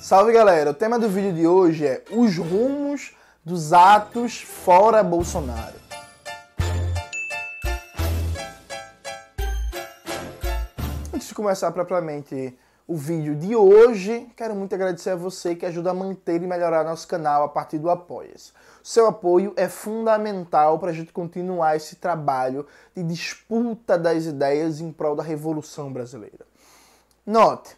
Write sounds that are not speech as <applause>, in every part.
Salve galera, o tema do vídeo de hoje é os rumos dos atos fora Bolsonaro. Antes de começar propriamente o vídeo de hoje, quero muito agradecer a você que ajuda a manter e melhorar nosso canal a partir do Apoia-se. Seu apoio é fundamental para a gente continuar esse trabalho de disputa das ideias em prol da Revolução Brasileira. Note,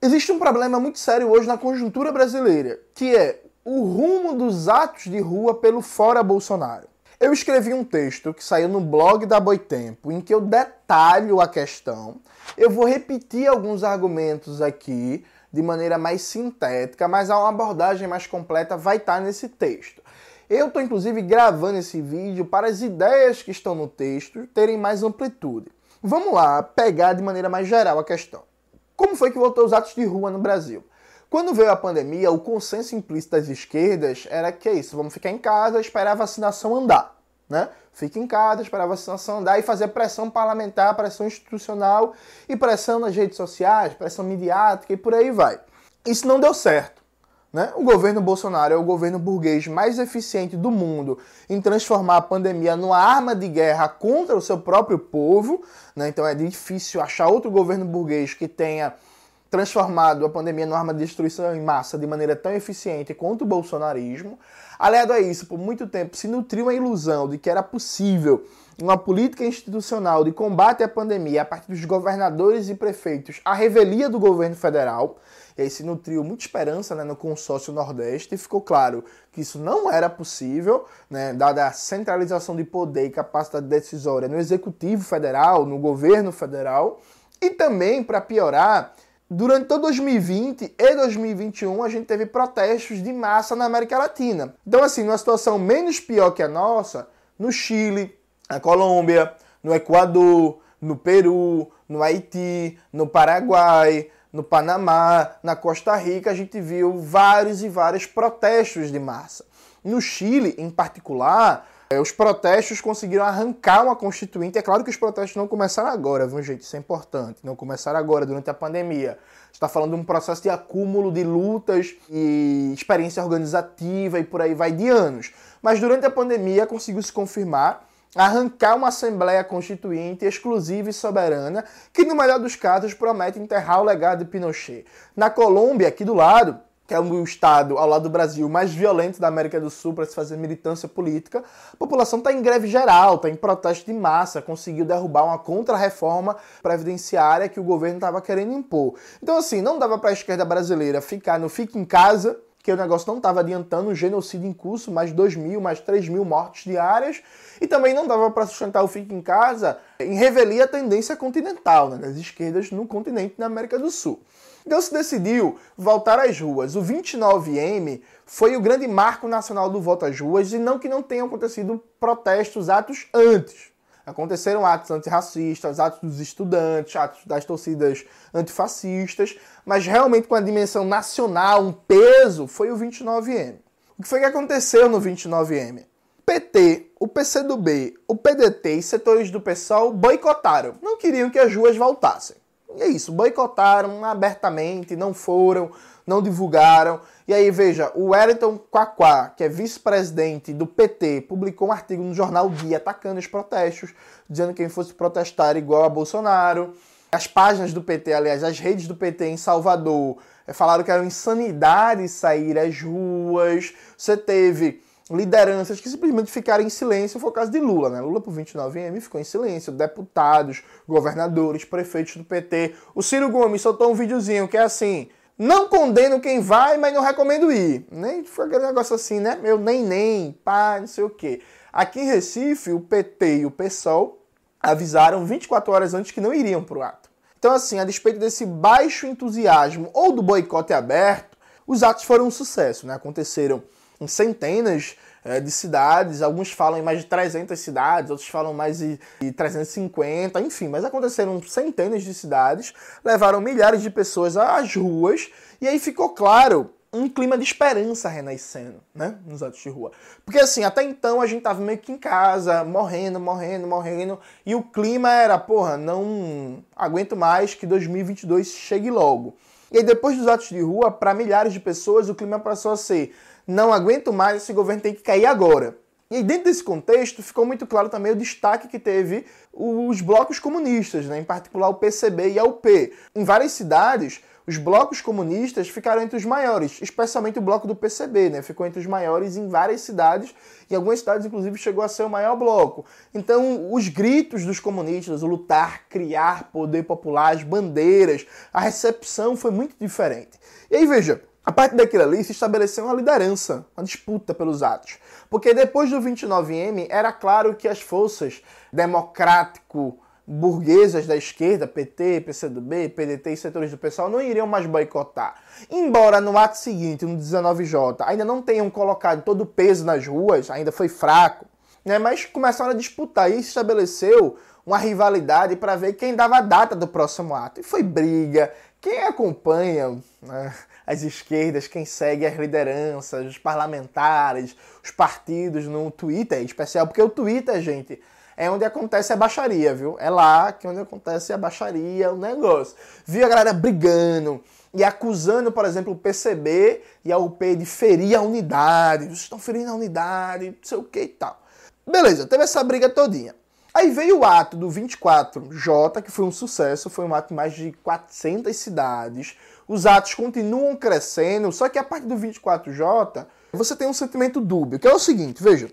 existe um problema muito sério hoje na conjuntura brasileira, que é o rumo dos atos de rua pelo fora Bolsonaro. Eu escrevi um texto que saiu no blog da Boitempo, em que eu detalho a questão. Eu vou repetir alguns argumentos aqui de maneira mais sintética, mas uma abordagem mais completa vai estar nesse texto. Eu estou inclusive gravando esse vídeo para as ideias que estão no texto terem mais amplitude. Vamos lá, pegar de maneira mais geral a questão. Como foi que voltou os atos de rua no Brasil? Quando veio a pandemia, o consenso implícito das esquerdas era que é isso, vamos ficar em casa, esperar a vacinação andar, né? Fique em casa, esperar a vacinação andar e fazer pressão parlamentar, pressão institucional e pressão nas redes sociais, pressão midiática e por aí vai. Isso não deu certo. Né? O governo Bolsonaro é o governo burguês mais eficiente do mundo em transformar a pandemia numa arma de guerra contra o seu próprio povo. Né? Então é difícil achar outro governo burguês que tenha transformado a pandemia numa arma de destruição em massa de maneira tão eficiente quanto o bolsonarismo. Aliado a isso, por muito tempo se nutriu a ilusão de que era possível uma política institucional de combate à pandemia a partir dos governadores e prefeitos à revelia do governo federal. E aí se nutriu muita esperança né, no consórcio Nordeste e ficou claro que isso não era possível, né, dada a centralização de poder e capacidade decisória no executivo federal, no governo federal. E também, para piorar, Durante todo 2020 e 2021, a gente teve protestos de massa na América Latina. Então, assim, numa situação menos pior que a nossa, no Chile, na Colômbia, no Equador, no Peru, no Haiti, no Paraguai, no Panamá, na Costa Rica, a gente viu vários e vários protestos de massa. No Chile, em particular, é, os protestos conseguiram arrancar uma constituinte. É claro que os protestos não começaram agora, viu, gente? Isso é importante. Não começaram agora, durante a pandemia. está falando de um processo de acúmulo de lutas e experiência organizativa e por aí vai de anos. Mas durante a pandemia conseguiu se confirmar arrancar uma Assembleia Constituinte exclusiva e soberana, que no melhor dos casos promete enterrar o legado de Pinochet. Na Colômbia, aqui do lado, que é o estado ao lado do Brasil mais violento da América do Sul para se fazer militância política, a população está em greve geral, está em protesto de massa, conseguiu derrubar uma contra-reforma previdenciária que o governo estava querendo impor. Então, assim, não dava para a esquerda brasileira ficar no fique em casa, que o negócio não estava adiantando, o genocídio em curso, mais 2 mil, mais 3 mil mortes diárias, e também não dava para sustentar o fique em casa em revelia a tendência continental, né, das esquerdas no continente na América do Sul. Então se decidiu voltar às ruas. O 29M foi o grande marco nacional do voto às ruas e não que não tenham acontecido protestos, atos antes. Aconteceram atos antirracistas, atos dos estudantes, atos das torcidas antifascistas, mas realmente com a dimensão nacional, um peso, foi o 29M. O que foi que aconteceu no 29M? O PT, o PCdoB, o PDT e setores do PSOL boicotaram, não queriam que as ruas voltassem. E é isso, boicotaram abertamente, não foram, não divulgaram. E aí, veja, o Wellington Quaquá, que é vice-presidente do PT, publicou um artigo no jornal Dia atacando os protestos, dizendo que quem fosse protestar igual a Bolsonaro. As páginas do PT, aliás, as redes do PT em Salvador, eh, falaram que era insanidade sair às ruas. Você teve lideranças que simplesmente ficaram em silêncio, foi o caso de Lula, né? Lula por 29M ficou em silêncio, deputados, governadores, prefeitos do PT. O Ciro Gomes soltou um videozinho que é assim: não condeno quem vai, mas não recomendo ir. Nem foi aquele negócio assim, né? Meu nem nem, pá, não sei o quê. Aqui em Recife, o PT e o PSOL avisaram 24 horas antes que não iriam para o ato. Então, assim, a despeito desse baixo entusiasmo ou do boicote aberto, os atos foram um sucesso, né? Aconteceram em centenas é, de cidades, alguns falam em mais de 300 cidades, outros falam mais de, de 350, enfim, mas aconteceram centenas de cidades, levaram milhares de pessoas às ruas, e aí ficou claro um clima de esperança renascendo, né, nos atos de rua. Porque assim, até então a gente tava meio que em casa, morrendo, morrendo, morrendo, e o clima era, porra, não aguento mais que 2022 chegue logo. E aí, depois dos atos de rua, para milhares de pessoas, o clima passou a ser: não aguento mais, esse governo tem que cair agora. E aí, dentro desse contexto, ficou muito claro também o destaque que teve os blocos comunistas, né? em particular o PCB e a UP. Em várias cidades, os blocos comunistas ficaram entre os maiores, especialmente o bloco do PCB, né? Ficou entre os maiores em várias cidades, em algumas cidades, inclusive, chegou a ser o maior bloco. Então, os gritos dos comunistas, o lutar, criar poder popular, as bandeiras, a recepção foi muito diferente. E aí, veja, a partir daquilo ali se estabeleceu uma liderança, uma disputa pelos atos. Porque depois do 29M, era claro que as forças democrático burguesas da esquerda, PT, PCdoB, PDT e setores do pessoal não iriam mais boicotar. Embora no ato seguinte, no 19J, ainda não tenham colocado todo o peso nas ruas, ainda foi fraco, né? mas começaram a disputar e estabeleceu uma rivalidade para ver quem dava a data do próximo ato. E foi briga. Quem acompanha né, as esquerdas, quem segue as lideranças, os parlamentares, os partidos no Twitter, em especial, porque o Twitter, gente, é onde acontece a baixaria, viu? É lá que onde acontece a baixaria, o negócio. Viu a galera brigando e acusando, por exemplo, o PCB e a UP de ferir a unidade. Vocês estão ferindo a unidade, não sei o que e tal. Beleza, teve essa briga todinha. Aí veio o ato do 24J, que foi um sucesso, foi um ato em mais de 400 cidades. Os atos continuam crescendo, só que a partir do 24J, você tem um sentimento dúbio, que é o seguinte, veja,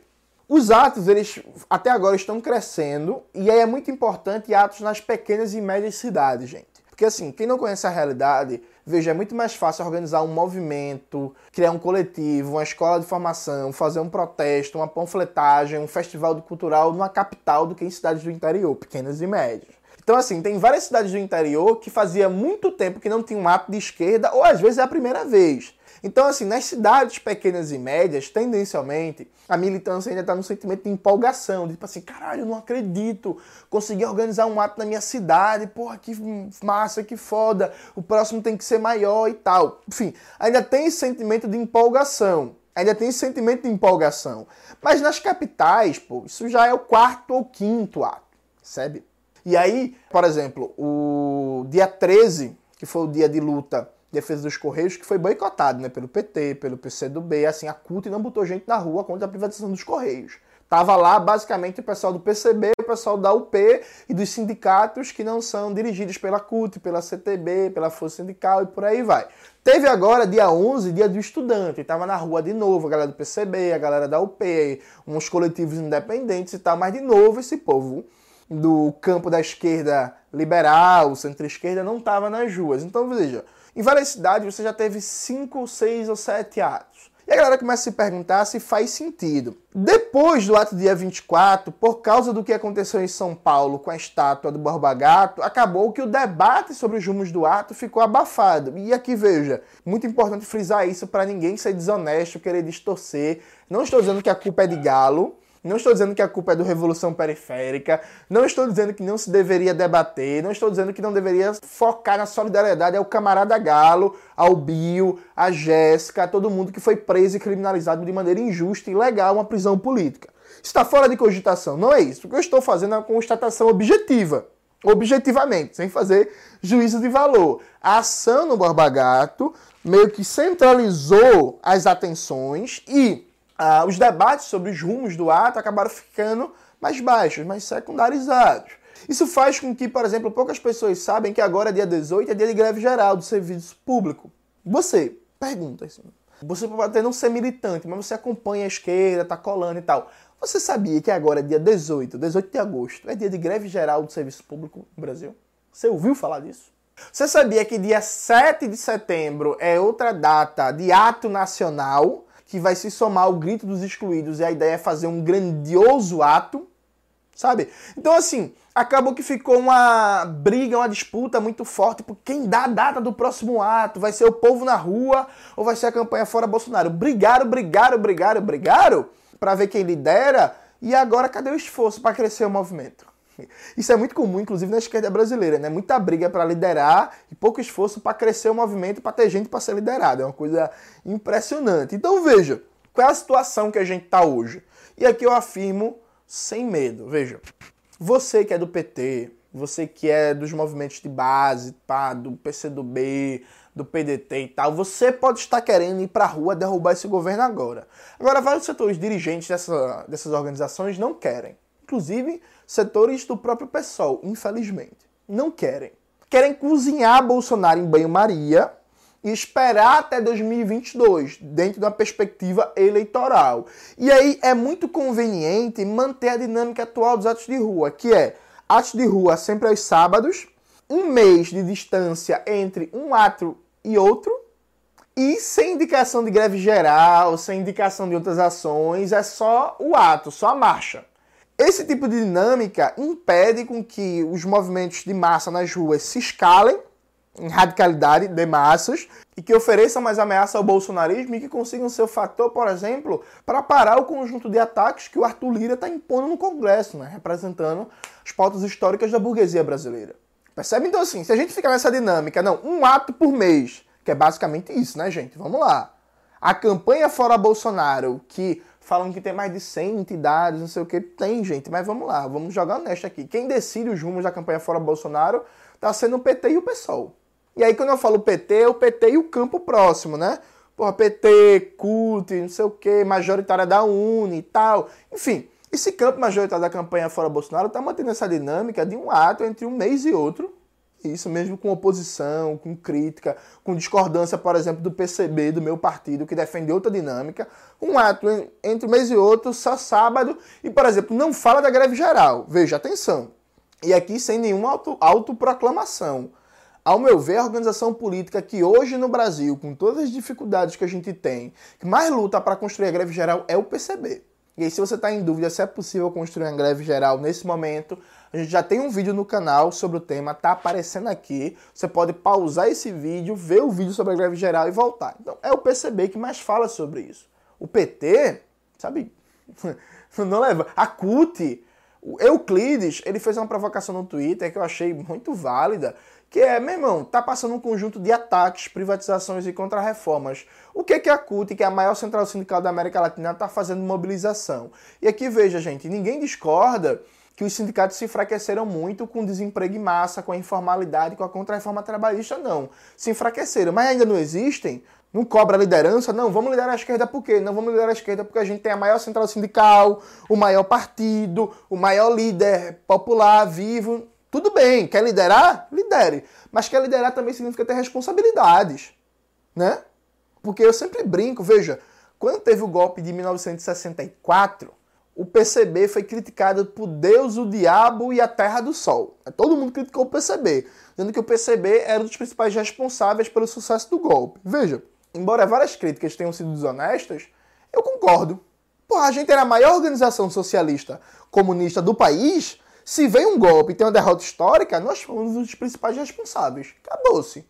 os atos, eles até agora estão crescendo e aí é muito importante atos nas pequenas e médias cidades, gente. Porque assim, quem não conhece a realidade, veja, é muito mais fácil organizar um movimento, criar um coletivo, uma escola de formação, fazer um protesto, uma panfletagem, um festival cultural numa capital do que em cidades do interior, pequenas e médias. Então, assim, tem várias cidades do interior que fazia muito tempo que não tinha um ato de esquerda, ou às vezes é a primeira vez. Então, assim, nas cidades pequenas e médias, tendencialmente, a militância ainda está no sentimento de empolgação, de tipo assim, caralho, eu não acredito, consegui organizar um ato na minha cidade, porra, que massa, que foda, o próximo tem que ser maior e tal. Enfim, ainda tem esse sentimento de empolgação. Ainda tem esse sentimento de empolgação. Mas nas capitais, pô, isso já é o quarto ou quinto ato, percebe? E aí, por exemplo, o dia 13, que foi o dia de luta defesa dos Correios, que foi boicotado né, pelo PT, pelo PCdoB, assim, a CUT não botou gente na rua contra a privatização dos Correios. Tava lá basicamente o pessoal do PCB, o pessoal da UP e dos sindicatos que não são dirigidos pela CUT, pela CTB, pela Força Sindical e por aí vai. Teve agora, dia 11, dia do estudante, estava na rua de novo, a galera do PCB, a galera da UP, uns coletivos independentes e tal, mas de novo esse povo do campo da esquerda liberal, centro-esquerda, não estava nas ruas. Então, veja, em várias cidades você já teve cinco, seis ou sete atos. E a galera começa a se perguntar se faz sentido. Depois do ato dia 24, por causa do que aconteceu em São Paulo com a estátua do Borba Gato, acabou que o debate sobre os rumos do ato ficou abafado. E aqui veja, muito importante frisar isso para ninguém ser desonesto, querer distorcer. Não estou dizendo que a culpa é de Galo, não estou dizendo que a culpa é do Revolução Periférica, não estou dizendo que não se deveria debater, não estou dizendo que não deveria focar na solidariedade ao camarada Galo, ao Bio, a Jéssica, a todo mundo que foi preso e criminalizado de maneira injusta e ilegal uma prisão política. Está fora de cogitação, não é isso. O que eu estou fazendo é uma constatação objetiva objetivamente, sem fazer juízo de valor. A ação no Borba Gato meio que centralizou as atenções e ah, os debates sobre os rumos do ato acabaram ficando mais baixos, mais secundarizados. Isso faz com que, por exemplo, poucas pessoas sabem que agora, dia 18, é dia de greve geral do serviço público. Você, pergunta assim, você pode até não ser militante, mas você acompanha a esquerda, tá colando e tal. Você sabia que agora é dia 18, 18 de agosto, é dia de greve geral do serviço público no Brasil? Você ouviu falar disso? Você sabia que dia 7 de setembro é outra data de ato nacional que vai se somar ao grito dos excluídos e a ideia é fazer um grandioso ato, sabe? Então, assim, acabou que ficou uma briga, uma disputa muito forte por quem dá a data do próximo ato. Vai ser o povo na rua ou vai ser a campanha fora Bolsonaro? Brigaram, brigaram, brigaram, brigaram para ver quem lidera. E agora cadê o esforço para crescer o movimento? <laughs> Isso é muito comum, inclusive na esquerda brasileira, né? Muita briga para liderar e pouco esforço para crescer o movimento, para ter gente para ser liderado. É uma coisa impressionante. Então veja, qual é a situação que a gente está hoje? E aqui eu afirmo sem medo. Veja, você que é do PT, você que é dos movimentos de base, pá, do PCdoB, do PDT e tal, você pode estar querendo ir para a rua derrubar esse governo agora. Agora, vários setores dirigentes dessa, dessas organizações não querem. Inclusive, setores do próprio PSOL, infelizmente, não querem. Querem cozinhar Bolsonaro em banho-maria e esperar até 2022, dentro da perspectiva eleitoral. E aí é muito conveniente manter a dinâmica atual dos atos de rua, que é atos de rua sempre aos sábados, um mês de distância entre um ato e outro, e sem indicação de greve geral, sem indicação de outras ações, é só o ato, só a marcha. Esse tipo de dinâmica impede com que os movimentos de massa nas ruas se escalem em radicalidade de massas e que ofereçam mais ameaça ao bolsonarismo e que consigam ser o fator, por exemplo, para parar o conjunto de ataques que o Arthur Lira está impondo no Congresso, né, representando as pautas históricas da burguesia brasileira. Percebe? Então, assim, se a gente ficar nessa dinâmica, não, um ato por mês, que é basicamente isso, né, gente? Vamos lá. A campanha Fora Bolsonaro, que falam que tem mais de 100 entidades, não sei o que, tem, gente, mas vamos lá, vamos jogar honesto aqui. Quem decide os rumos da campanha Fora Bolsonaro tá sendo o PT e o PSOL. E aí, quando eu falo PT, é o PT e o campo próximo, né? Porra, PT, CUT, não sei o que, majoritária da Uni e tal. Enfim, esse campo majoritário da campanha Fora Bolsonaro está mantendo essa dinâmica de um ato entre um mês e outro. Isso mesmo com oposição, com crítica, com discordância, por exemplo, do PCB, do meu partido, que defende outra dinâmica. Um ato entre um mês e outro, só sábado, e, por exemplo, não fala da greve geral. Veja, atenção. E aqui sem nenhuma auto, autoproclamação. Ao meu ver, a organização política que hoje no Brasil, com todas as dificuldades que a gente tem, que mais luta para construir a greve geral é o PCB. E aí, se você está em dúvida se é possível construir uma greve geral nesse momento, a gente já tem um vídeo no canal sobre o tema, tá aparecendo aqui. Você pode pausar esse vídeo, ver o vídeo sobre a greve geral e voltar. Então, é o PCB que mais fala sobre isso. O PT, sabe, <laughs> não leva. A CUT, o Euclides, ele fez uma provocação no Twitter que eu achei muito válida, que é, meu irmão, tá passando um conjunto de ataques, privatizações e contrarreformas. O que, que a CUT, que é a maior central sindical da América Latina, está fazendo mobilização? E aqui veja, gente, ninguém discorda que os sindicatos se enfraqueceram muito com o desemprego em massa, com a informalidade, com a contrarreforma trabalhista, não. Se enfraqueceram, mas ainda não existem. Não cobra liderança? Não, vamos liderar a esquerda por quê? Não vamos liderar a esquerda porque a gente tem a maior central sindical, o maior partido, o maior líder popular vivo. Tudo bem, quer liderar? Lidere. Mas quer liderar também significa ter responsabilidades, né? Porque eu sempre brinco, veja, quando teve o golpe de 1964, o PCB foi criticado por Deus, o diabo e a Terra do Sol. Todo mundo criticou o PCB, dizendo que o PCB era um dos principais responsáveis pelo sucesso do golpe. Veja, embora várias críticas tenham sido desonestas, eu concordo. Porra, a gente era a maior organização socialista comunista do país se vem um golpe e tem uma derrota histórica, nós fomos os principais responsáveis. Acabou-se.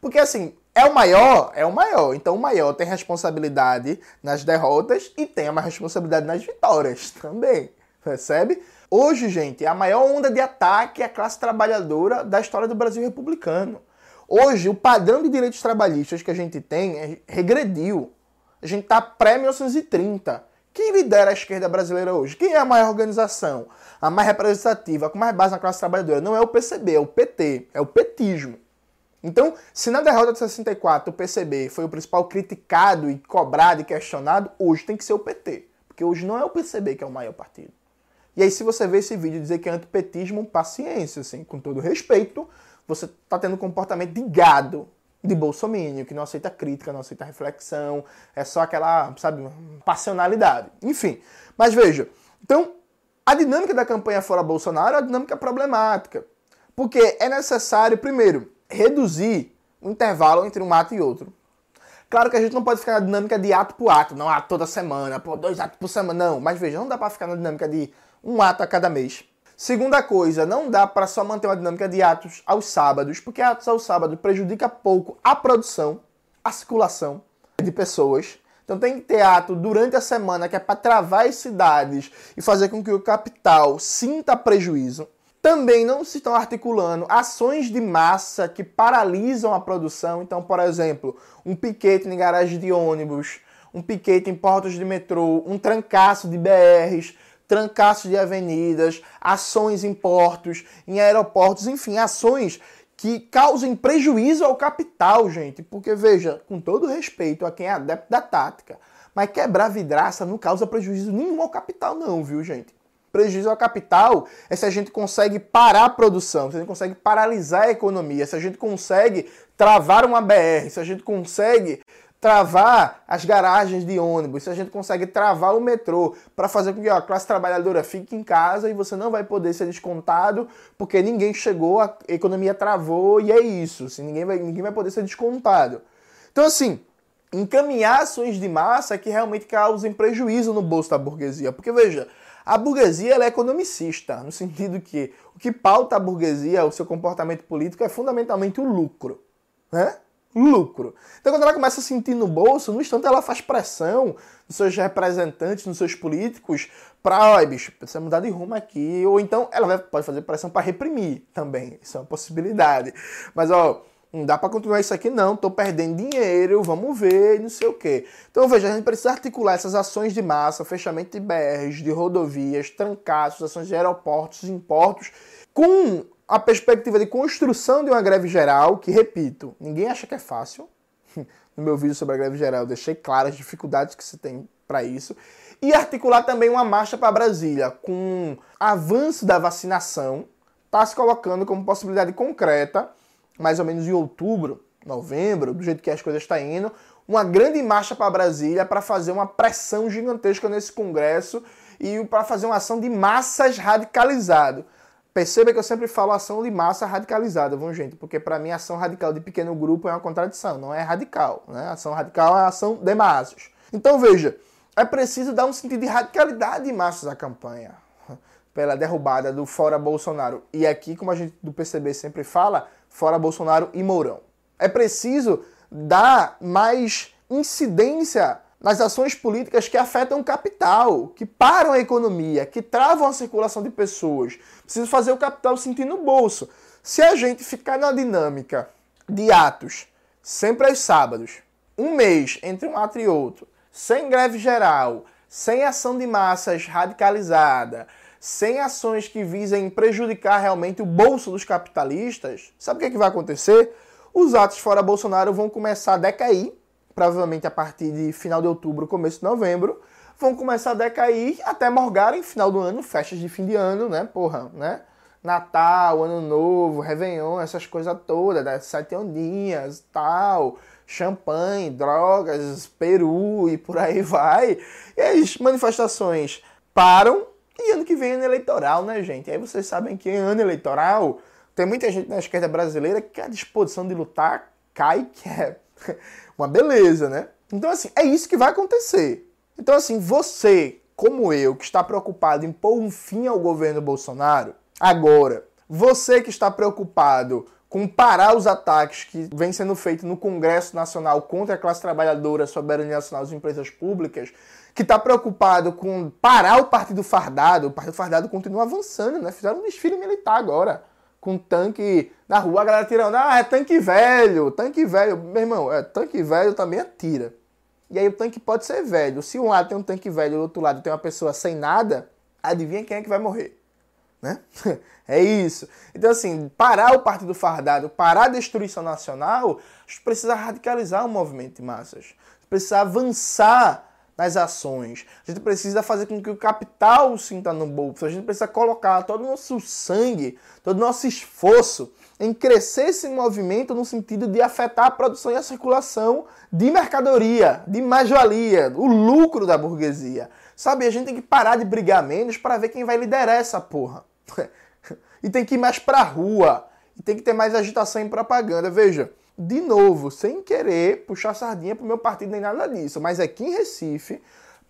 Porque assim, é o maior, é o maior. Então o maior tem responsabilidade nas derrotas e tem uma responsabilidade nas vitórias também. Percebe? Hoje, gente, é a maior onda de ataque à classe trabalhadora da história do Brasil republicano. Hoje, o padrão de direitos trabalhistas que a gente tem é, regrediu. A gente está pré-1930. Quem lidera a esquerda brasileira hoje? Quem é a maior organização? A mais representativa, com mais base na classe trabalhadora? Não é o PCB, é o PT, é o petismo. Então, se na derrota de 64 o PCB foi o principal criticado e cobrado e questionado, hoje tem que ser o PT. Porque hoje não é o PCB que é o maior partido. E aí, se você vê esse vídeo dizer que é antipetismo, paciência, assim, com todo respeito, você está tendo um comportamento de gado de bolsomínio, que não aceita crítica, não aceita reflexão, é só aquela, sabe, passionalidade. Enfim, mas veja, então, a dinâmica da campanha fora Bolsonaro é uma dinâmica problemática, porque é necessário, primeiro, reduzir o intervalo entre um ato e outro. Claro que a gente não pode ficar na dinâmica de ato por ato, não, ah, toda semana, dois atos por semana, não. Mas veja, não dá para ficar na dinâmica de um ato a cada mês. Segunda coisa, não dá para só manter uma dinâmica de atos aos sábados, porque atos aos sábados prejudica pouco a produção, a circulação de pessoas. Então tem que ter ato durante a semana que é para travar as cidades e fazer com que o capital sinta prejuízo. Também não se estão articulando ações de massa que paralisam a produção. Então, por exemplo, um piquete em garagem de ônibus, um piquete em portas de metrô, um trancaço de BRs trancaços de avenidas, ações em portos, em aeroportos, enfim, ações que causem prejuízo ao capital, gente. Porque, veja, com todo respeito a quem é adepto da tática, mas quebrar vidraça não causa prejuízo nenhum ao capital, não, viu, gente? Prejuízo ao capital é se a gente consegue parar a produção, se a gente consegue paralisar a economia, se a gente consegue travar uma BR, se a gente consegue travar as garagens de ônibus, se a gente consegue travar o metrô para fazer com que a classe trabalhadora fique em casa e você não vai poder ser descontado porque ninguém chegou, a economia travou e é isso. Assim, ninguém, vai, ninguém vai poder ser descontado. Então, assim, encaminhar ações de massa que realmente causem prejuízo no bolso da burguesia. Porque, veja, a burguesia é economicista, no sentido que o que pauta a burguesia, o seu comportamento político, é fundamentalmente o lucro. Né? lucro. Então, quando ela começa a sentir no bolso, no instante ela faz pressão nos seus representantes, nos seus políticos, para, ó, bicho, precisa mudar de rumo aqui. Ou então ela pode fazer pressão para reprimir também. Isso é uma possibilidade. Mas, ó, não dá para continuar isso aqui não, tô perdendo dinheiro, vamos ver, não sei o quê. Então veja, a gente precisa articular essas ações de massa, fechamento de BRs, de rodovias, trancaços, ações de aeroportos, importos, com a perspectiva de construção de uma greve geral, que, repito, ninguém acha que é fácil. <laughs> No meu vídeo sobre a greve geral, eu deixei claras as dificuldades que se tem para isso. E articular também uma marcha para Brasília, com avanço da vacinação, está se colocando como possibilidade concreta, mais ou menos em outubro, novembro, do jeito que as coisas estão tá indo, uma grande marcha para Brasília para fazer uma pressão gigantesca nesse Congresso e para fazer uma ação de massas radicalizado. Perceba que eu sempre falo ação de massa radicalizada, vamos gente? Porque para mim ação radical de pequeno grupo é uma contradição, não é radical, né? Ação radical é ação de massas. Então veja, é preciso dar um sentido de radicalidade em massas à campanha pela derrubada do fora Bolsonaro. E aqui, como a gente do PCB sempre fala, fora Bolsonaro e Mourão. É preciso dar mais incidência nas ações políticas que afetam o capital, que param a economia, que travam a circulação de pessoas. Precisa fazer o capital sentir no bolso. Se a gente ficar na dinâmica de atos, sempre aos sábados, um mês entre um ato e outro, sem greve geral, sem ação de massas radicalizada, sem ações que visem prejudicar realmente o bolso dos capitalistas, sabe o que, é que vai acontecer? Os atos fora Bolsonaro vão começar a decair provavelmente a partir de final de outubro, começo de novembro, vão começar a decair até morgarem final do ano, festas de fim de ano, né? Porra, né? Natal, Ano Novo, Réveillon, essas coisas todas, das sete ondinhas, tal, champanhe, drogas, peru e por aí vai. E as manifestações param que vem ano eleitoral, né, gente? Aí vocês sabem que ano eleitoral tem muita gente na esquerda brasileira que a disposição de lutar cai, que é <laughs> uma beleza, né? Então, assim, é isso que vai acontecer. Então, assim, você, como eu, que está preocupado em pôr um fim ao governo Bolsonaro, agora, você que está preocupado com parar os ataques que vêm sendo feitos no Congresso Nacional contra a classe trabalhadora, a soberania nacional das empresas públicas, que está preocupado com parar o Partido Fardado, o Partido Fardado continua avançando, né? Fizeram um desfile militar agora com tanque na rua, a galera tirando, ah, é tanque velho, tanque velho. Meu irmão, é, tanque velho também atira. E aí o tanque pode ser velho. Se um lado tem um tanque velho e do outro lado tem uma pessoa sem nada, adivinha quem é que vai morrer? Né? <laughs> é isso. Então, assim, parar o Partido Fardado, parar a destruição nacional, precisa radicalizar o movimento de massas. Precisa avançar nas ações. A gente precisa fazer com que o capital sinta no bolso. A gente precisa colocar todo o nosso sangue, todo o nosso esforço em crescer esse movimento no sentido de afetar a produção e a circulação de mercadoria, de mais-valia, o lucro da burguesia. Sabe, a gente tem que parar de brigar menos para ver quem vai liderar essa porra. <laughs> e tem que ir mais pra rua. E tem que ter mais agitação em propaganda. Veja, de novo, sem querer puxar sardinha pro meu partido nem nada disso, mas aqui em Recife,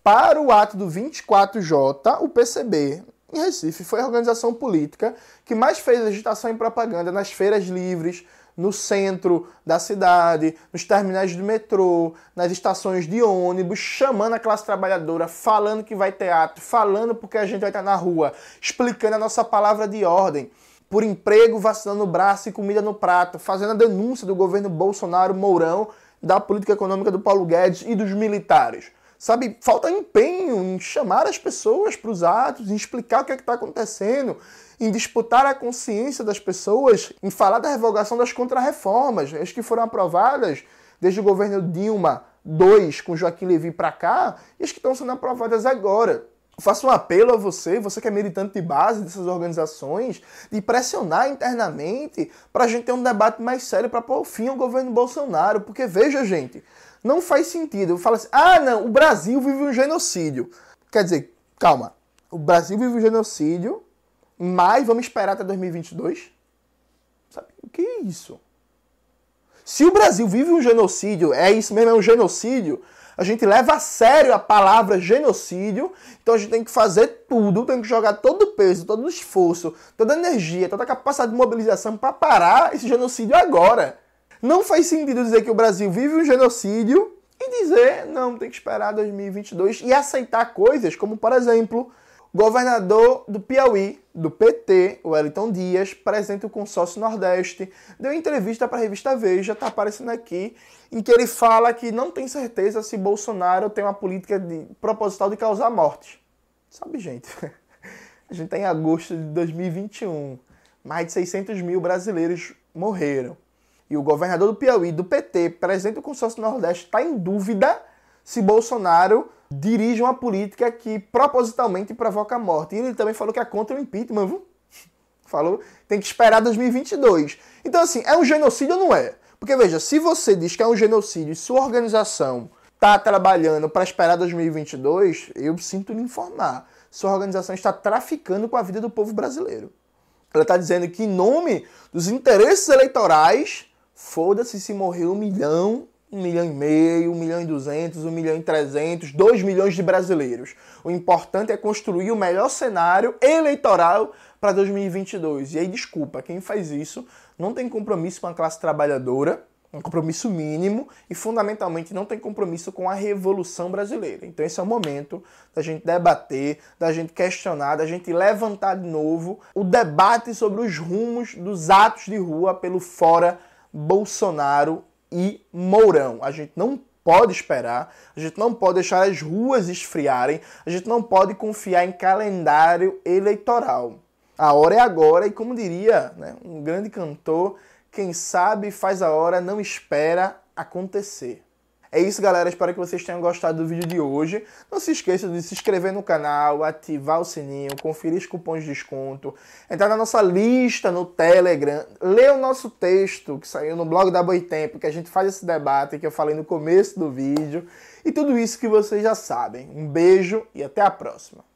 para o ato do 24J, o PCB em Recife foi a organização política que mais fez agitação e propaganda nas feiras livres, no centro da cidade, nos terminais do metrô, nas estações de ônibus, chamando a classe trabalhadora, falando que vai ter ato, falando porque a gente vai estar na rua, explicando a nossa palavra de ordem por emprego, vacina no braço e comida no prato, fazendo a denúncia do governo Bolsonaro Mourão, da política econômica do Paulo Guedes e dos militares. sabe, falta empenho em chamar as pessoas para os atos, em explicar o que é está acontecendo, em disputar a consciência das pessoas, em falar da revogação das contrarreformas, as que foram aprovadas desde o governo Dilma II, com Joaquim Levy para cá, e as que estão sendo aprovadas agora. Faço um apelo a você, você que é militante de base dessas organizações, de pressionar internamente para a gente ter um debate mais sério para pôr fim ao governo Bolsonaro. Porque veja, gente, não faz sentido. Eu falo assim, ah, não, o Brasil vive um genocídio. Quer dizer, calma, o Brasil vive um genocídio, mas vamos esperar até 2022? Sabe, o que é isso? Se o Brasil vive um genocídio, é isso mesmo, é um genocídio, a gente leva a sério a palavra genocídio, então a gente tem que fazer tudo, tem que jogar todo o peso, todo o esforço, toda a energia, toda a capacidade de mobilização para parar esse genocídio agora. Não faz sentido dizer que o Brasil vive um genocídio e dizer, não, tem que esperar 2022 e aceitar coisas como, por exemplo, governador do Piauí, do PT, Wellington Dias, presente o consórcio Nordeste, deu entrevista para a revista Veja, está aparecendo aqui, em que ele fala que não tem certeza se Bolsonaro tem uma política de, proposital de causar mortes. Sabe, gente? <laughs> A gente está em agosto de 2021. Mais de 600 mil brasileiros morreram. E o governador do Piauí, do PT, presente do consórcio Nordeste, está em dúvida se Bolsonaro dirige uma política que propositalmente provoca a morte. E ele também falou que é contra o impeachment, viu? <laughs> Falou, tem que esperar 2022. Então, assim, é um genocídio ou não é? Porque, veja, se você diz que é um genocídio e sua organização está trabalhando para esperar 2022, eu sinto lhe informar. Sua organização está traficando com a vida do povo brasileiro. Ela está dizendo que, em nome dos interesses eleitorais, foda-se se morrer um milhão um milhão e meio, um milhão e duzentos, um milhão e trezentos, dois milhões de brasileiros. O importante é construir o melhor cenário eleitoral para 2022. E aí, desculpa, quem faz isso não tem compromisso com a classe trabalhadora, um compromisso mínimo e, fundamentalmente, não tem compromisso com a Revolução Brasileira. Então, esse é o momento da gente debater, da gente questionar, da gente levantar de novo o debate sobre os rumos dos atos de rua pelo fora Bolsonaro e Mourão. A gente não pode esperar, a gente não pode deixar as ruas esfriarem, a gente não pode confiar em calendário eleitoral. A hora é agora e, como diria né, um grande cantor, quem sabe faz a hora, não espera acontecer. É isso, galera. Espero que vocês tenham gostado do vídeo de hoje. Não se esqueça de se inscrever no canal, ativar o sininho, conferir os cupons de desconto, entrar na nossa lista no Telegram, ler o nosso texto que saiu no blog da Boitempo, que a gente faz esse debate que eu falei no começo do vídeo, e tudo isso que vocês já sabem. Um beijo e até a próxima.